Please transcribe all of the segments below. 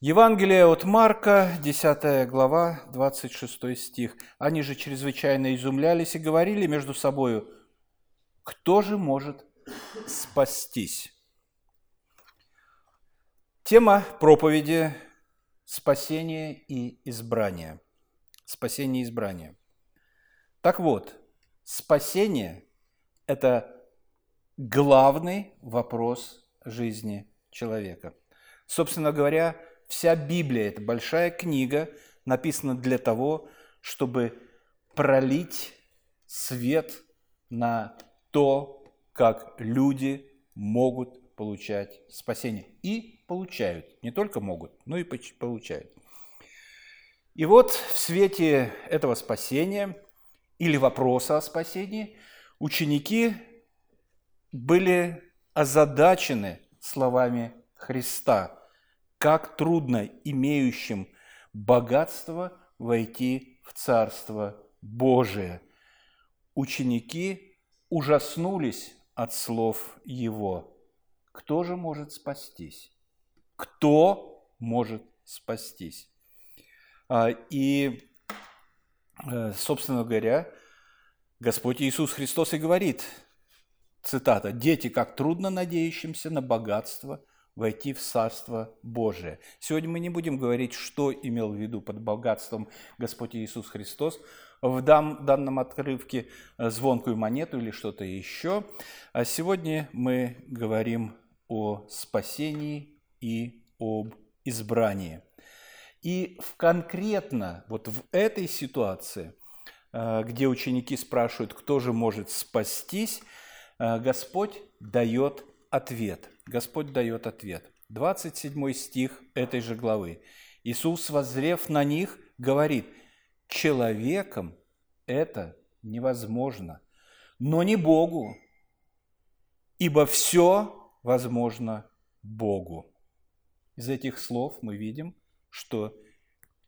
Евангелие от Марка, 10 глава, 26 стих. Они же чрезвычайно изумлялись и говорили между собою, кто же может спастись? Тема проповеди – спасение и избрание. Спасение и избрание. Так вот, спасение – это главный вопрос жизни человека. Собственно говоря, Вся Библия – это большая книга, написана для того, чтобы пролить свет на то, как люди могут получать спасение. И получают. Не только могут, но и получают. И вот в свете этого спасения или вопроса о спасении ученики были озадачены словами Христа – как трудно имеющим богатство войти в Царство Божие. Ученики ужаснулись от слов его. Кто же может спастись? Кто может спастись? А, и, э, собственно говоря, Господь Иисус Христос и говорит, цитата, «Дети, как трудно надеющимся на богатство – войти в Царство Божие. Сегодня мы не будем говорить, что имел в виду под богатством Господь Иисус Христос в данном отрывке э, звонкую монету или что-то еще. А сегодня мы говорим о спасении и об избрании. И в конкретно вот в этой ситуации, э, где ученики спрашивают, кто же может спастись, э, Господь дает ответ – Господь дает ответ. 27 стих этой же главы. Иисус, воззрев на них, говорит, человеком это невозможно, но не Богу, ибо все возможно Богу. Из этих слов мы видим, что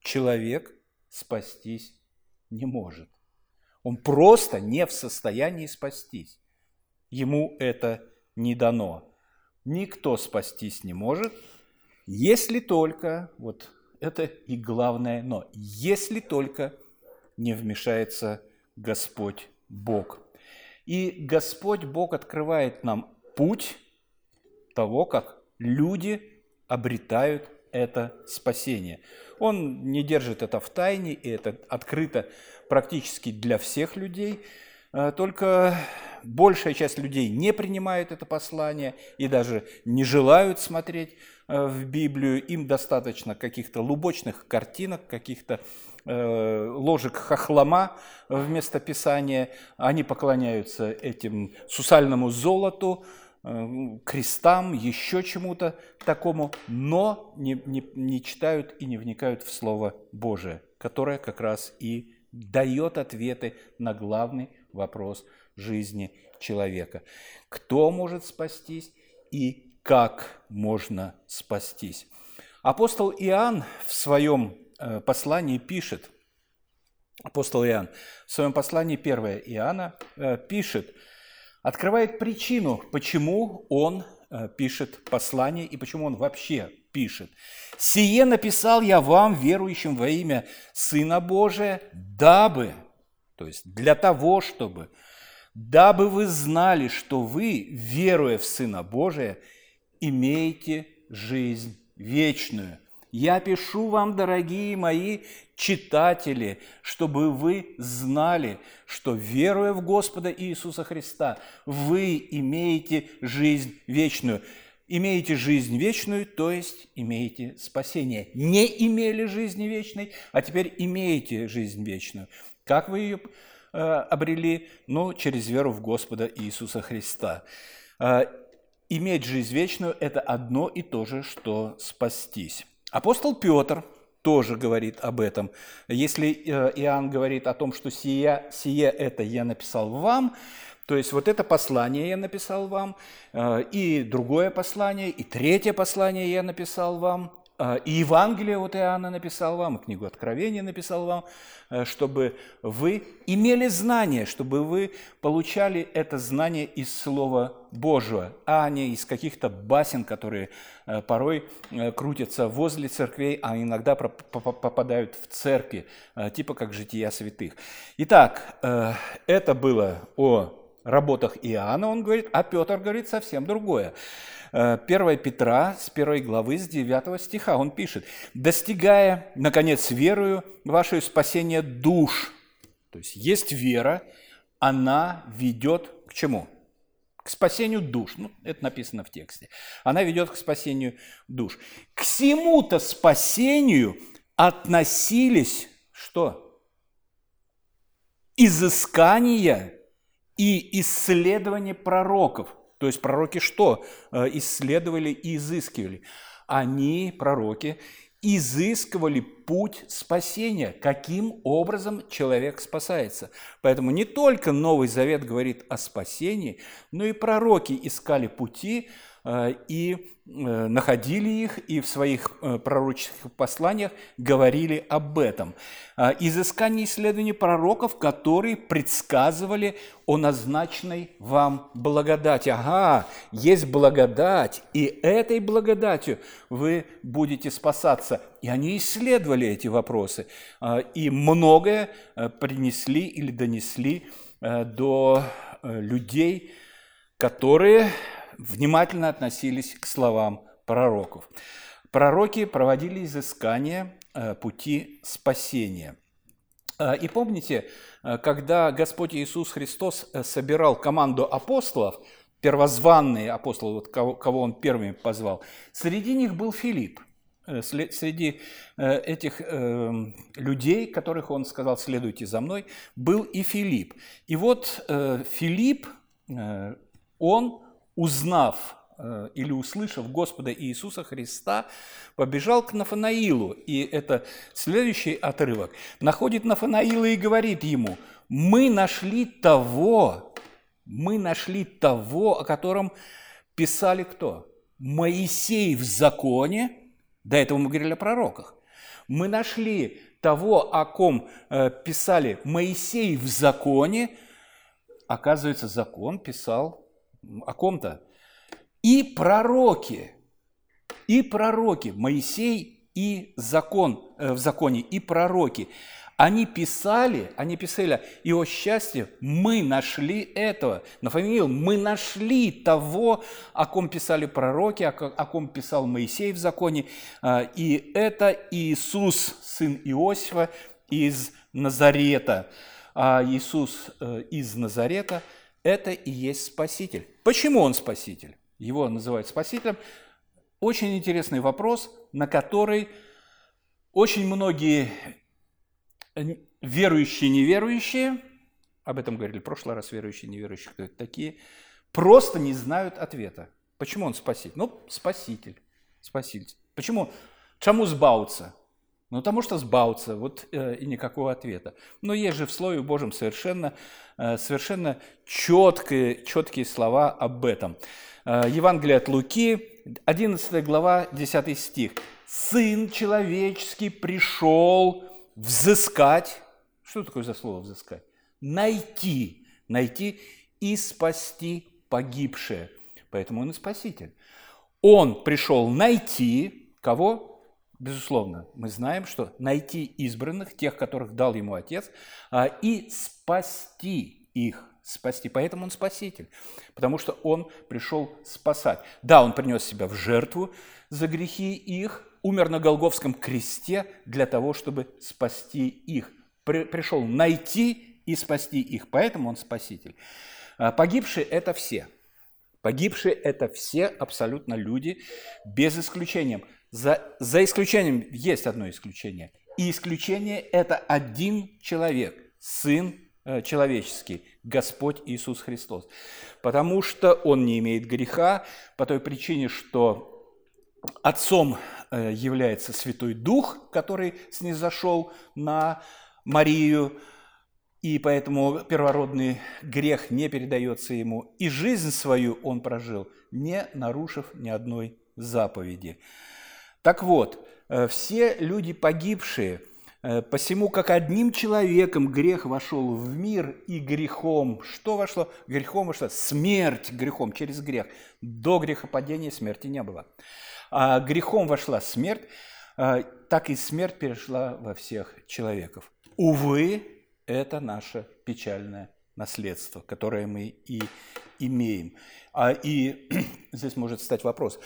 человек спастись не может. Он просто не в состоянии спастись. Ему это не дано никто спастись не может, если только, вот это и главное, но если только не вмешается Господь Бог. И Господь Бог открывает нам путь того, как люди обретают это спасение. Он не держит это в тайне, и это открыто практически для всех людей – только большая часть людей не принимает это послание и даже не желают смотреть э, в Библию. Им достаточно каких-то лубочных картинок, каких-то э, ложек хохлома вместо Писания. Они поклоняются этим сусальному золоту, крестам, еще чему-то такому, но не, не, не читают и не вникают в Слово Божие, которое как раз и дает ответы на главный вопрос жизни человека. Кто может спастись и как можно спастись? Апостол Иоанн в своем э, послании пишет, апостол Иоанн в своем послании 1 Иоанна э, пишет, открывает причину, почему он э, пишет послание и почему он вообще пишет. «Сие написал я вам, верующим во имя Сына Божия, дабы, то есть для того, чтобы, дабы вы знали, что вы, веруя в Сына Божия, имеете жизнь вечную. Я пишу вам, дорогие мои читатели, чтобы вы знали, что, веруя в Господа Иисуса Христа, вы имеете жизнь вечную имеете жизнь вечную, то есть имеете спасение. Не имели жизни вечной, а теперь имеете жизнь вечную. Как вы ее э, обрели? Ну, через веру в Господа Иисуса Христа. Э, иметь жизнь вечную – это одно и то же, что спастись. Апостол Петр тоже говорит об этом. Если э, Иоанн говорит о том, что «сие, сие это я написал вам», то есть вот это послание я написал вам, и другое послание, и третье послание я написал вам. А, и Евангелие вот Иоанна написал вам, и книгу Откровения написал вам, э, чтобы вы имели знание, чтобы вы получали это знание из Слова Божьего, а не из каких-то басен, которые э, порой э, крутятся возле церквей, а иногда попадают в церкви, типа как жития святых. Итак, это было о работах Иоанна, он говорит, а Петр говорит совсем другое. 1 э, Петра с 1 главы, с 9 стиха. Он пишет, «Достигая, наконец, верою ваше спасение душ». То есть есть вера, она ведет к чему? К спасению душ. Ну, это написано в тексте. Она ведет к спасению душ. К всему-то спасению относились что? Изыскания и исследование пророков. То есть пророки что? Э, исследовали и изыскивали. Они, пророки, изыскивали путь спасения, каким образом человек спасается. Поэтому не только Новый Завет говорит о спасении, но и пророки искали пути, и э, находили их, и в своих э, пророческих посланиях говорили об этом. Изыскание исследований пророков, которые предсказывали о назначенной вам благодати. Ага, есть благодать, и этой благодатью вы будете спасаться. И они исследовали эти вопросы, и многое принесли или донесли до людей, которые внимательно относились к словам пророков. Пророки проводили изыскание э, пути спасения. Э, и помните, э, когда Господь Иисус Христос собирал команду апостолов, первозванные апостолы, вот кого, кого он первыми позвал, среди них был Филипп. Среди этих людей, которых он сказал, следуйте за мной, был и Филипп. И вот Филипп, он узнав э, или услышав Господа Иисуса Христа, побежал к Нафанаилу. И это следующий отрывок. Находит Нафанаила и говорит ему, мы нашли того, мы нашли того, о котором писали кто? Моисей в законе, до этого мы говорили о пророках. Мы нашли того, о ком э, писали Моисей в законе, оказывается, закон писал о ком-то. И пророки, и пророки, Моисей и закон, э, в законе, и пророки, они писали, они писали, и о счастье мы нашли этого. Нафамил, мы нашли того, о ком писали пророки, о, о ком писал Моисей в законе. А, и это Иисус, сын Иосифа из Назарета. А Иисус э, из Назарета – это и есть Спаситель. Почему он Спаситель? Его называют Спасителем. Очень интересный вопрос, на который очень многие верующие неверующие, об этом говорили в прошлый раз, верующие неверующие, кто это такие, просто не знают ответа. Почему он спаситель? Ну, спаситель. Спаситель. Почему? Чему сбауться? Ну, потому что сбауться, вот э, и никакого ответа. Но есть же в Слове Божьем совершенно, э, совершенно четкие, четкие слова об этом. Э, Евангелие от Луки, 11 глава, 10 стих. «Сын человеческий пришел взыскать». Что такое за слово «взыскать»? Найти, найти и спасти погибшее. Поэтому он и спаситель. Он пришел найти кого? Безусловно, мы знаем, что найти избранных, тех, которых дал ему Отец, а, и спасти их, спасти. Поэтому он спаситель, потому что он пришел спасать. Да, он принес себя в жертву за грехи их, умер на Голговском кресте для того, чтобы спасти их. Пришел найти и спасти их, поэтому он спаситель. А, погибшие – это все. Погибшие – это все абсолютно люди, без исключения – за, за исключением, есть одно исключение. И исключение – это один человек, Сын э, человеческий, Господь Иисус Христос. Потому что Он не имеет греха, по той причине, что Отцом э, является Святой Дух, который снизошел на Марию, и поэтому первородный грех не передается ему. И жизнь свою он прожил, не нарушив ни одной заповеди. Так вот, э, все люди погибшие, э, посему как одним человеком грех вошел в мир, и грехом, что вошло? Грехом вошла смерть грехом через грех. До грехопадения смерти не было. А грехом вошла смерть, э, так и смерть перешла во всех человеков. Увы, это наше печальное наследство, которое мы и имеем. А, и здесь может стать вопрос.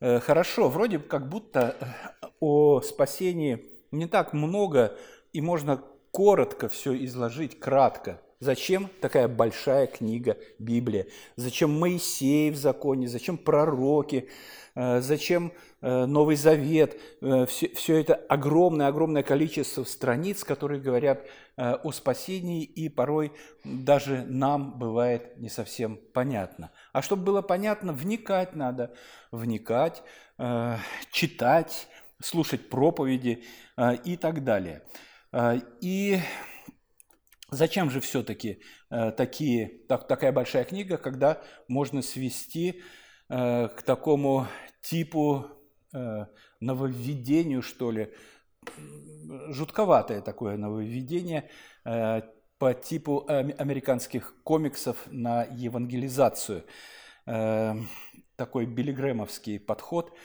Э, хорошо, вроде как будто э, о спасении не так много, и можно коротко все изложить, кратко. Зачем такая большая книга Библия? Зачем Моисей в законе? Зачем пророки? Э, зачем э, Новый Завет? Все, все это огромное-огромное количество страниц, которые говорят э, о спасении, и порой даже нам бывает не совсем понятно. А чтобы было понятно, вникать надо, вникать, читать, слушать проповеди и так далее. И Зачем же все-таки э, такие, так, такая большая книга, когда можно свести э, к такому типу э, нововведению, что ли, жутковатое такое нововведение по типу американских комиксов на евангелизацию. Такой билигремовский подход,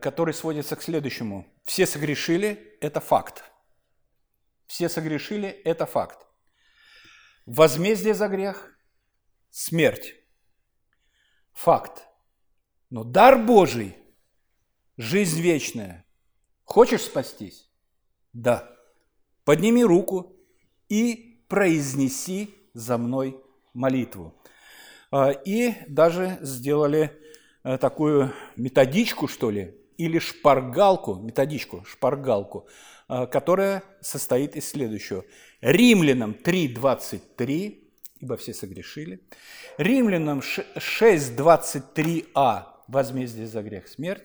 который сводится к следующему. Все согрешили – это факт. Все согрешили – это факт. Возмездие за грех – смерть. Факт. Но дар Божий – жизнь вечная. Хочешь спастись? Да. Подними руку и произнеси за мной молитву. А, и даже сделали э, такую методичку, что ли, или шпаргалку, методичку, шпаргалку, которая состоит из следующего. Римлянам 3.23, ибо все согрешили. Римлянам 6.23а, возмездие за грех смерть.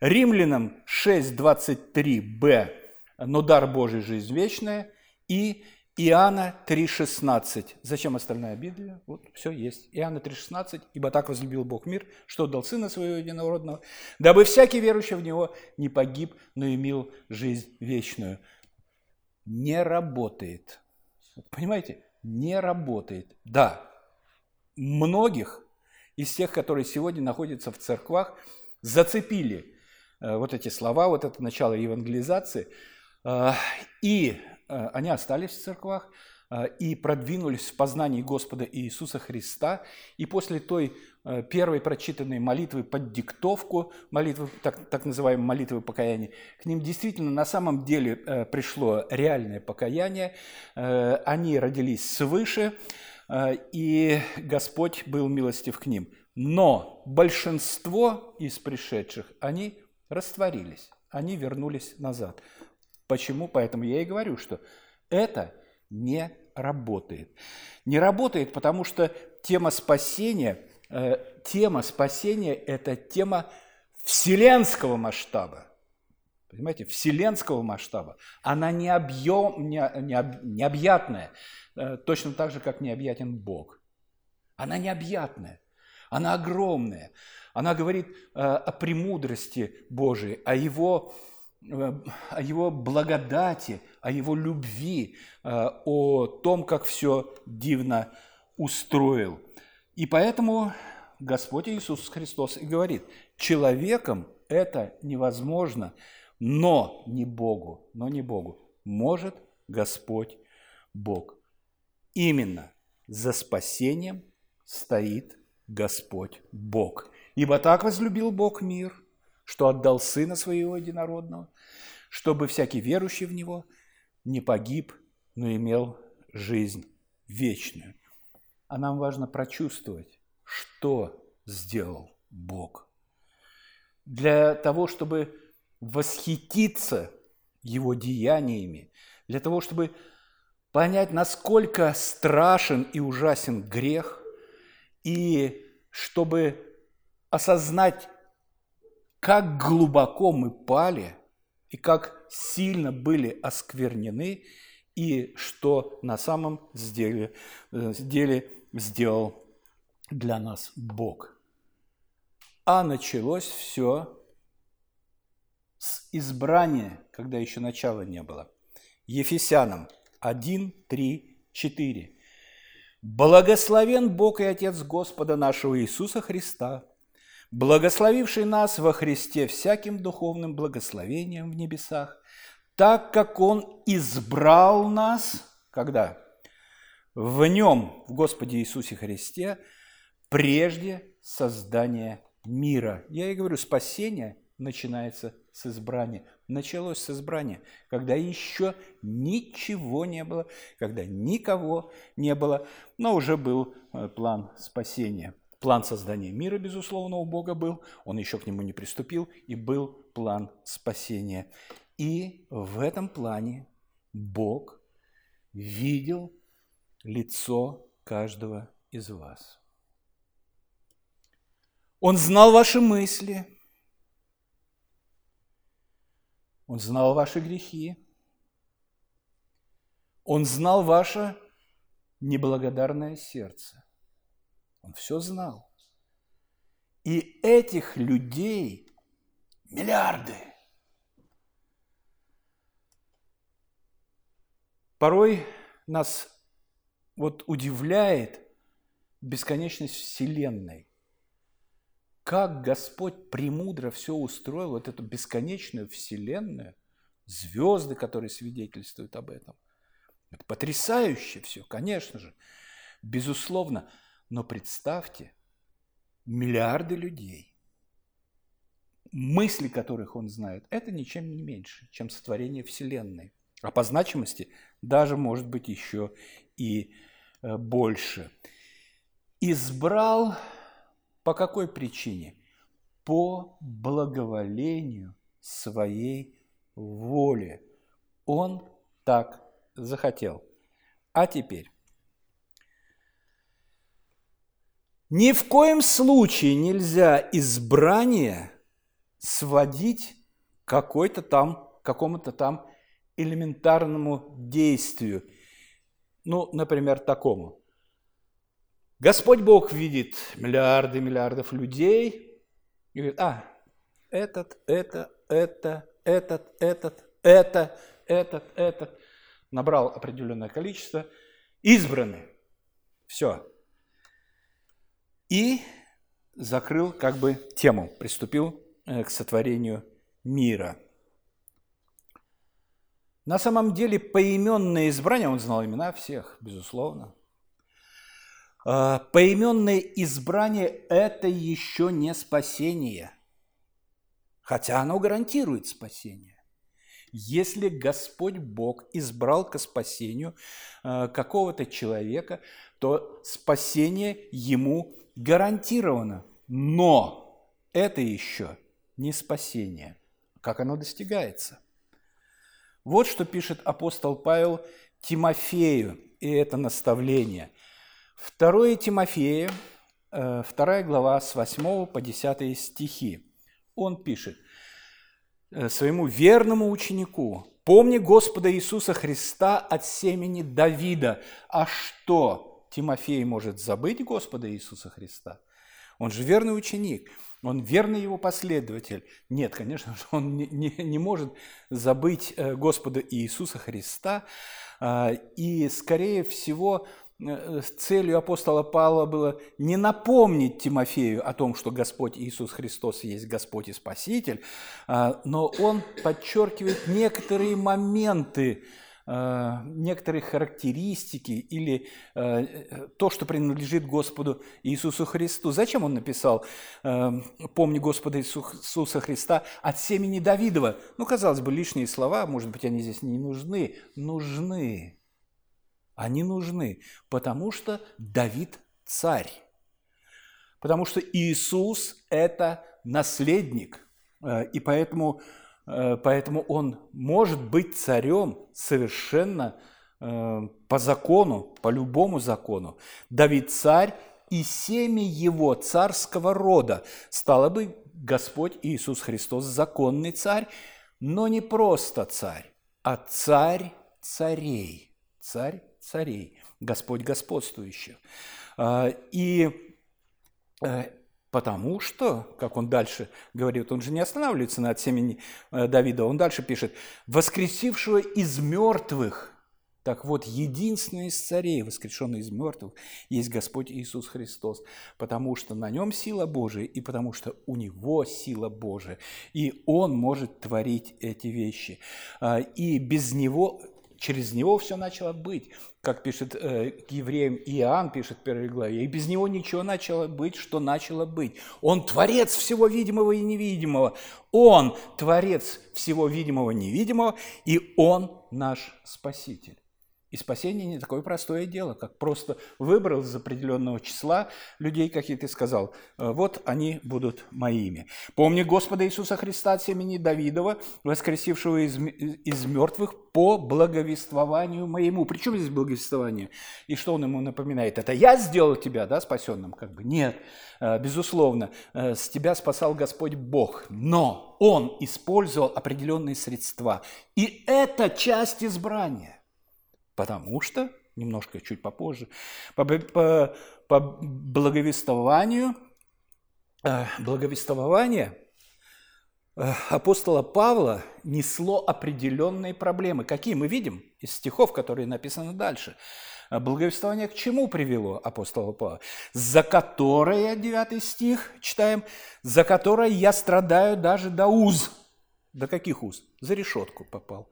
Римлянам 6.23б, но дар Божий жизнь вечная. И Иоанна 3,16. Зачем остальная Библия? Вот все есть. Иоанна 3,16. «Ибо так возлюбил Бог мир, что отдал Сына Своего Единородного, дабы всякий верующий в Него не погиб, но имел жизнь вечную». Не работает. Понимаете? Не работает. Да, многих из тех, которые сегодня находятся в церквах, зацепили э, вот эти слова, вот это начало евангелизации, э, и они остались в церквах э, и продвинулись в познании Господа Иисуса Христа. И после той э, первой прочитанной молитвы под диктовку, молитвы, так, так называемой молитвы покаяния, к ним действительно на самом деле пришло реальное покаяние. Они родились свыше, и Господь был милостив к ним. Но большинство из пришедших, они растворились, они вернулись назад – Почему? Поэтому я и говорю, что это не работает. Не работает, потому что тема спасения, э, тема спасения – это тема вселенского масштаба. Понимаете, вселенского масштаба. Она не объем, не, не, необъятная, э, точно так же, как необъятен Бог. Она необъятная, она огромная. Она говорит э, о премудрости Божией, о Его Э, о его благодати, о его любви, э, о том, как все дивно устроил. И поэтому Господь Иисус Христос и говорит, человеком это невозможно, но не Богу, но не Богу. Может Господь Бог. Именно за спасением стоит Господь Бог. Ибо так возлюбил Бог мир – что отдал Сына Своего Единородного, чтобы всякий верующий в Него не погиб, но имел жизнь вечную. А нам важно прочувствовать, что сделал Бог. Для того, чтобы восхититься Его деяниями, для того, чтобы понять, насколько страшен и ужасен грех, и чтобы осознать как глубоко мы пали и как сильно были осквернены, и что на самом деле, э, деле сделал для нас Бог. А началось все с избрания, когда еще начала не было. Ефесянам 1, 3, 4. «Благословен Бог и Отец Господа нашего Иисуса Христа, благословивший нас во Христе всяким духовным благословением в небесах, так как Он избрал нас, когда? В Нем, в Господе Иисусе Христе, прежде создания мира. Я и говорю, спасение начинается с избрания. Началось с избрания, когда еще ничего не было, когда никого не было, но уже был э, план спасения. План создания мира, безусловно, у Бога был, он еще к нему не приступил, и был план спасения. И в этом плане Бог видел лицо каждого из вас. Он знал ваши мысли, он знал ваши грехи, он знал ваше неблагодарное сердце. Он все знал. И этих людей миллиарды. Порой нас вот удивляет бесконечность Вселенной. Как Господь премудро все устроил, вот эту бесконечную Вселенную, звезды, которые свидетельствуют об этом. Это потрясающе все, конечно же, безусловно. Но представьте, миллиарды людей, мысли которых он знает, это ничем не меньше, чем сотворение Вселенной. А по значимости даже может быть еще и э, больше. Избрал по какой причине? По благоволению своей воли. Он так захотел. А теперь Ни в коем случае нельзя избрание сводить какой-то там, какому-то там элементарному действию. Ну, например, такому. Господь Бог видит миллиарды миллиардов людей и говорит, а, этот, это, это, этот, этот, это, этот, этот. Набрал определенное количество, избраны. Все, и закрыл как бы тему, приступил э, к сотворению мира. На самом деле поименное избрание, он знал имена всех, безусловно. А, поименное избрание – это еще не спасение, хотя оно гарантирует спасение. Если Господь Бог избрал к спасению э, какого-то человека, то спасение ему гарантировано, но это еще не спасение. Как оно достигается? Вот что пишет апостол Павел Тимофею, и это наставление. Второе Тимофея, э, вторая глава с 8 по 10 стихи. Он пишет э, своему верному ученику, «Помни Господа Иисуса Христа от семени Давида». А что? Тимофей может забыть Господа Иисуса Христа? Он же верный ученик, он верный его последователь. Нет, конечно же, он не, не, не может забыть э, Господа Иисуса Христа. А, и, скорее всего, э, целью апостола Павла было не напомнить Тимофею о том, что Господь Иисус Христос есть Господь и Спаситель, а, но он подчеркивает некоторые моменты, Э, некоторые характеристики или э, то, что принадлежит Господу Иисусу Христу. Зачем он написал э, «Помни Господа Иисуса Христа от семени Давидова»? Ну, казалось бы, лишние слова, может быть, они здесь не нужны. Нужны. Они нужны, потому что Давид – царь. Потому что Иисус – это наследник. И поэтому Э, поэтому он может быть царем совершенно э, по закону, по любому закону. Давид царь и семя его царского рода. Стало бы Господь Иисус Христос законный царь, но не просто царь, а царь царей. Царь царей, Господь господствующих. Э, и Потому что, как он дальше говорит, он же не останавливается на от семени э, Давида, он дальше пишет, «воскресившего из мертвых». Так вот, единственный из царей, воскрешенный из мертвых, есть Господь Иисус Христос, потому что на нем сила Божия, и потому что у него сила Божия, и он может творить эти вещи. А, и без него через него все начало быть, как пишет э, к евреям Иоанн, пишет в первой главе, и без него ничего начало быть, что начало быть. Он творец всего видимого и невидимого. Он творец всего видимого и невидимого, и он наш Спаситель. И спасение не такое простое дело, как просто выбрал из определенного числа людей, как и ты сказал, «Э, вот они будут моими. Помни Господа Иисуса Христа семени Давидова, воскресившего из, из мертвых по благовествованию моему. Причем здесь благовествование? И что он ему напоминает? Это я сделал тебя, да, спасенным? Как бы нет, э, безусловно, э, с тебя спасал Господь Бог, но Он использовал определенные средства. И это часть избрания. Потому что, немножко чуть попозже, по, по, по благовествованию, э, благовествование э, апостола Павла несло определенные проблемы. Какие мы видим из стихов, которые написаны дальше. Благовествование к чему привело апостола Павла? За которое, 9 стих, читаем, за которое я страдаю даже до уз. До каких уз? За решетку попал.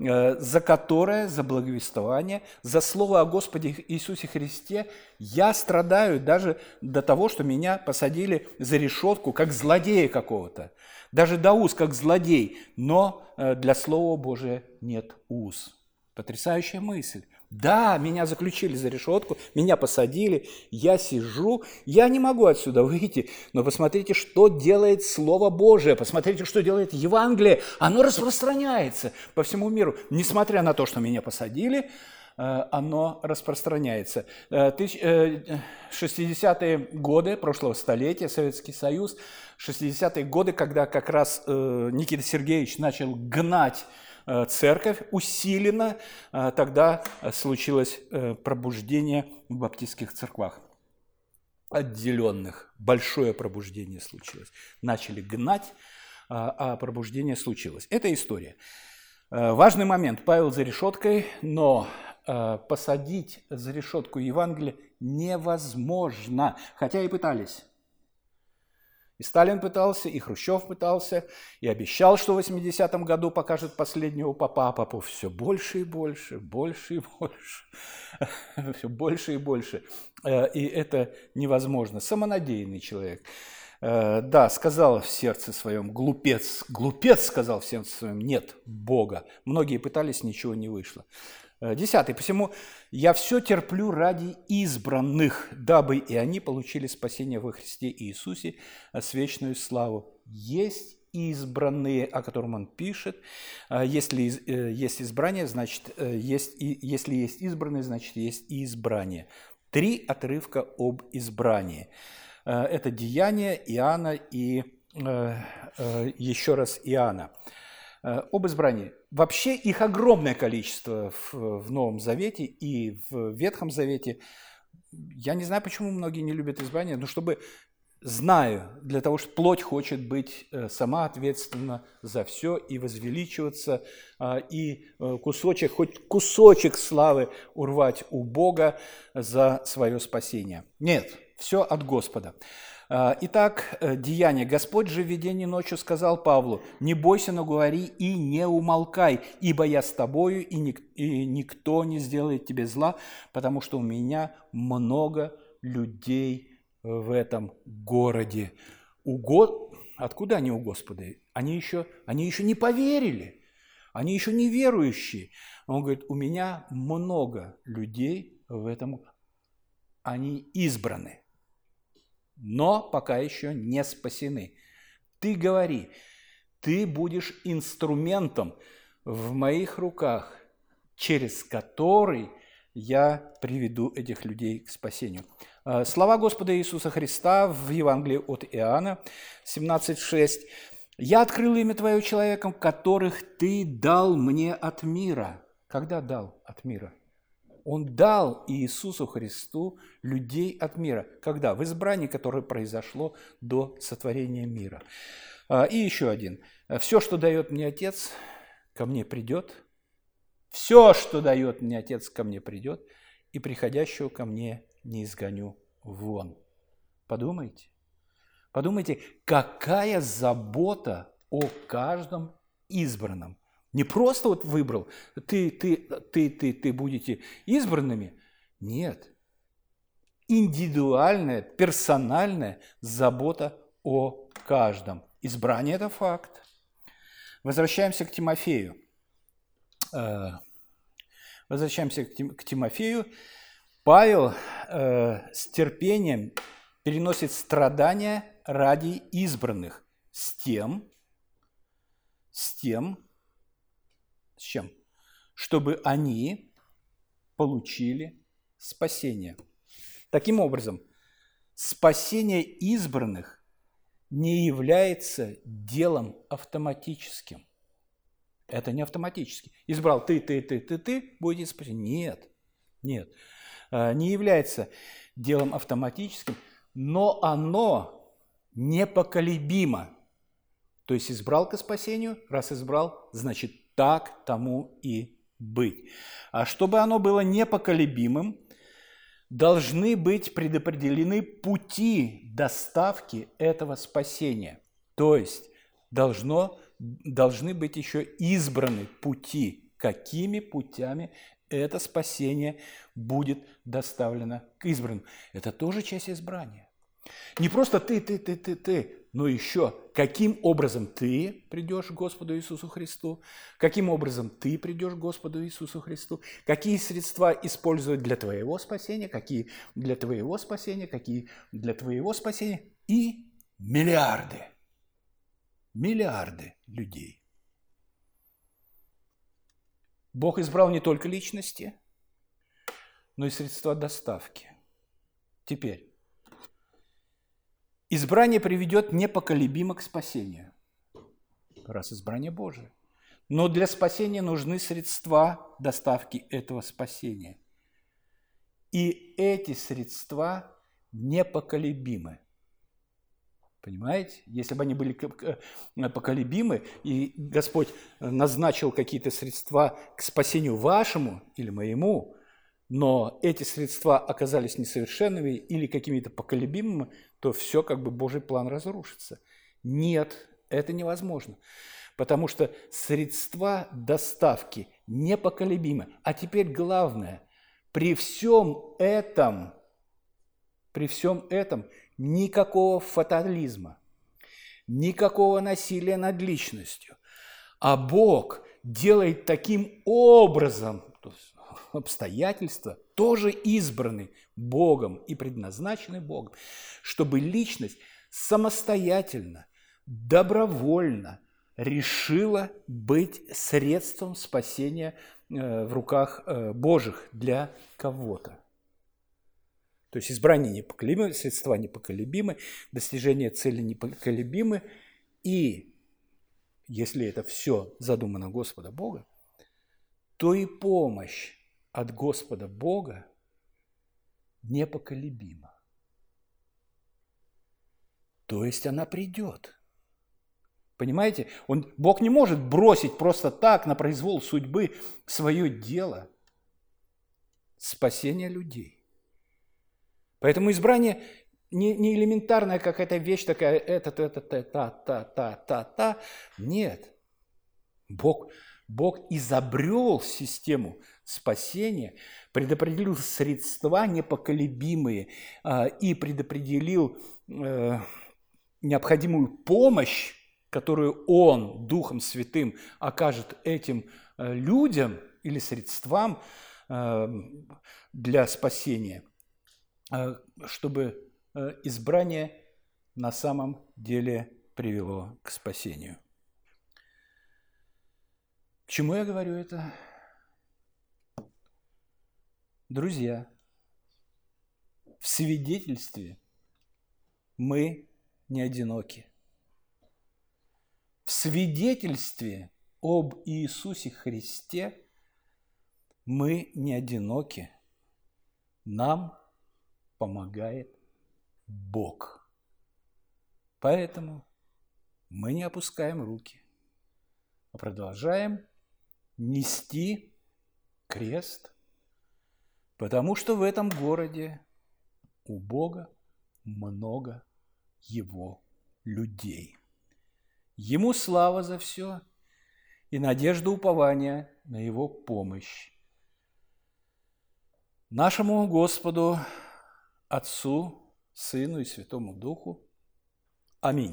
Э, за которое, за благовествование, за слово о Господе Иисусе Христе я страдаю даже до того, что меня посадили за решетку, как злодея какого-то. Даже до уз, как злодей, но э, для Слова Божия нет уз. Потрясающая мысль. Да, меня заключили за решетку, меня посадили, я сижу, я не могу отсюда выйти, но посмотрите, что делает Слово Божие, посмотрите, что делает Евангелие, оно распространяется по всему миру, несмотря на то, что меня посадили, э, оно распространяется. 60-е э, годы прошлого столетия, Советский Союз, 60-е годы, когда как раз э, Никита Сергеевич начал гнать Э, церковь усиленно, э, тогда случилось э, пробуждение в баптистских церквах отделенных. Большое пробуждение случилось. Начали гнать, а пробуждение случилось. Это история. Важный момент. Павел за решеткой, но посадить за решетку Евангелие невозможно, хотя и пытались. Сталин пытался, и Хрущев пытался, и обещал, что в 80-м году покажет последнего папа, а папов все больше и больше, больше и больше, все больше и больше. Э, и это невозможно. Самонадеянный человек. Э, да, сказал в сердце своем, глупец, глупец сказал в сердце своем, нет Бога. Многие пытались, ничего не вышло. Э, десятый. Посему я все терплю ради избранных, дабы и они получили спасение во Христе Иисусе э, с вечную славу. Есть избранные, о котором он пишет. Э, если есть избрание, значит, есть, если есть избранные, значит, есть и избрание. Три отрывка об избрании. Это деяние Иоанна и еще раз Иоанна. Об избрании. Вообще их огромное количество в, в Новом Завете и в Ветхом Завете. Я не знаю, почему многие не любят избрание, но чтобы знаю, для того, что плоть хочет быть э, сама ответственна за все и возвеличиваться, а, и э, кусочек, хоть кусочек славы урвать у Бога за свое спасение. Нет, все от Господа. А, итак, э, деяние. Господь же в видении ночью сказал Павлу, «Не бойся, но говори и не умолкай, ибо я с тобою, и, ник- и никто не сделает тебе зла, потому что у меня много людей в этом городе». У Го... Откуда они у Господа? Они еще, они еще не поверили, они еще не верующие. Он говорит, у меня много людей в этом, они избраны но пока еще не спасены. Ты говори, ты будешь инструментом в моих руках, через который я приведу этих людей к спасению. А, слова Господа Иисуса Христа в Евангелии от Иоанна 17,6. «Я открыл имя Твое человеком, которых Ты дал мне от мира». Когда дал от мира? Он дал Иисусу Христу людей от мира. Когда? В избрании, которое произошло до сотворения мира. А, и еще один. Все, что дает мне Отец, ко мне придет. Все, что дает мне Отец, ко мне придет. И приходящего ко мне не изгоню вон. Подумайте. Подумайте, какая забота о каждом избранном. Не просто вот выбрал, ты, ты, ты, ты, ты будете избранными. Нет. Индивидуальная, персональная забота о каждом. Избрание – это факт. Возвращаемся к Тимофею. Э, возвращаемся к Тимофею. Павел э, с терпением переносит страдания ради избранных с тем, с тем, с чем? Чтобы они получили спасение. Таким образом, спасение избранных не является делом автоматическим. Это не автоматически. Избрал ты, ты, ты, ты, ты, будете спасен. Нет, нет. А, не является делом автоматическим, но оно непоколебимо. То есть избрал к спасению, раз избрал, значит так тому и быть. А чтобы оно было непоколебимым, должны быть предопределены пути доставки этого спасения. То есть должно, должны быть еще избраны пути, какими путями это спасение будет доставлено к избранным. Это тоже часть избрания. Не просто ты, ты, ты, ты, ты, но еще каким образом ты придешь к Господу Иисусу Христу, каким образом ты придешь к Господу Иисусу Христу, какие средства использовать для твоего спасения, какие для твоего спасения, какие для твоего спасения? И миллиарды, миллиарды людей. Бог избрал не только личности, но и средства доставки. Теперь, Избрание приведет непоколебимо к спасению, раз избрание Божие. Но для спасения нужны средства доставки этого спасения. И эти средства непоколебимы. Понимаете? Если бы они были поколебимы, и Господь назначил какие-то средства к спасению вашему или моему, но эти средства оказались несовершенными или какими-то поколебимыми, то все как бы Божий план разрушится. Нет, это невозможно. Потому что средства доставки непоколебимы. А теперь главное, при всем этом, при всем этом никакого фатализма, никакого насилия над личностью. А Бог делает таким образом, обстоятельства тоже избраны Богом и предназначены Богом, чтобы личность самостоятельно, добровольно решила быть средством спасения э, в руках э, Божьих для кого-то. То есть избрание непоколебимы, средства непоколебимы, достижение цели непоколебимы. И если это все задумано Господа Бога, то и помощь от Господа Бога непоколебима. То есть она придет. Понимаете? Он, Бог не может бросить просто так на произвол судьбы свое дело спасения людей. Поэтому избрание не, не элементарная какая-то вещь такая, это, это, это, та, та, та, та, та. Нет. Бог, Бог изобрел систему спасения, предопределил средства непоколебимые а, и предопределил э, необходимую помощь, которую Он Духом Святым окажет этим э, людям или средствам э, для спасения, чтобы избрание на самом деле привело к спасению. Чему я говорю это? Друзья, в свидетельстве мы не одиноки. В свидетельстве об Иисусе Христе мы не одиноки. Нам помогает Бог. Поэтому мы не опускаем руки, а продолжаем нести крест, потому что в этом городе у Бога много Его людей. Ему слава за все и надежда упования на Его помощь. Нашему Господу, Отцу, Сыну и Святому Духу. Аминь.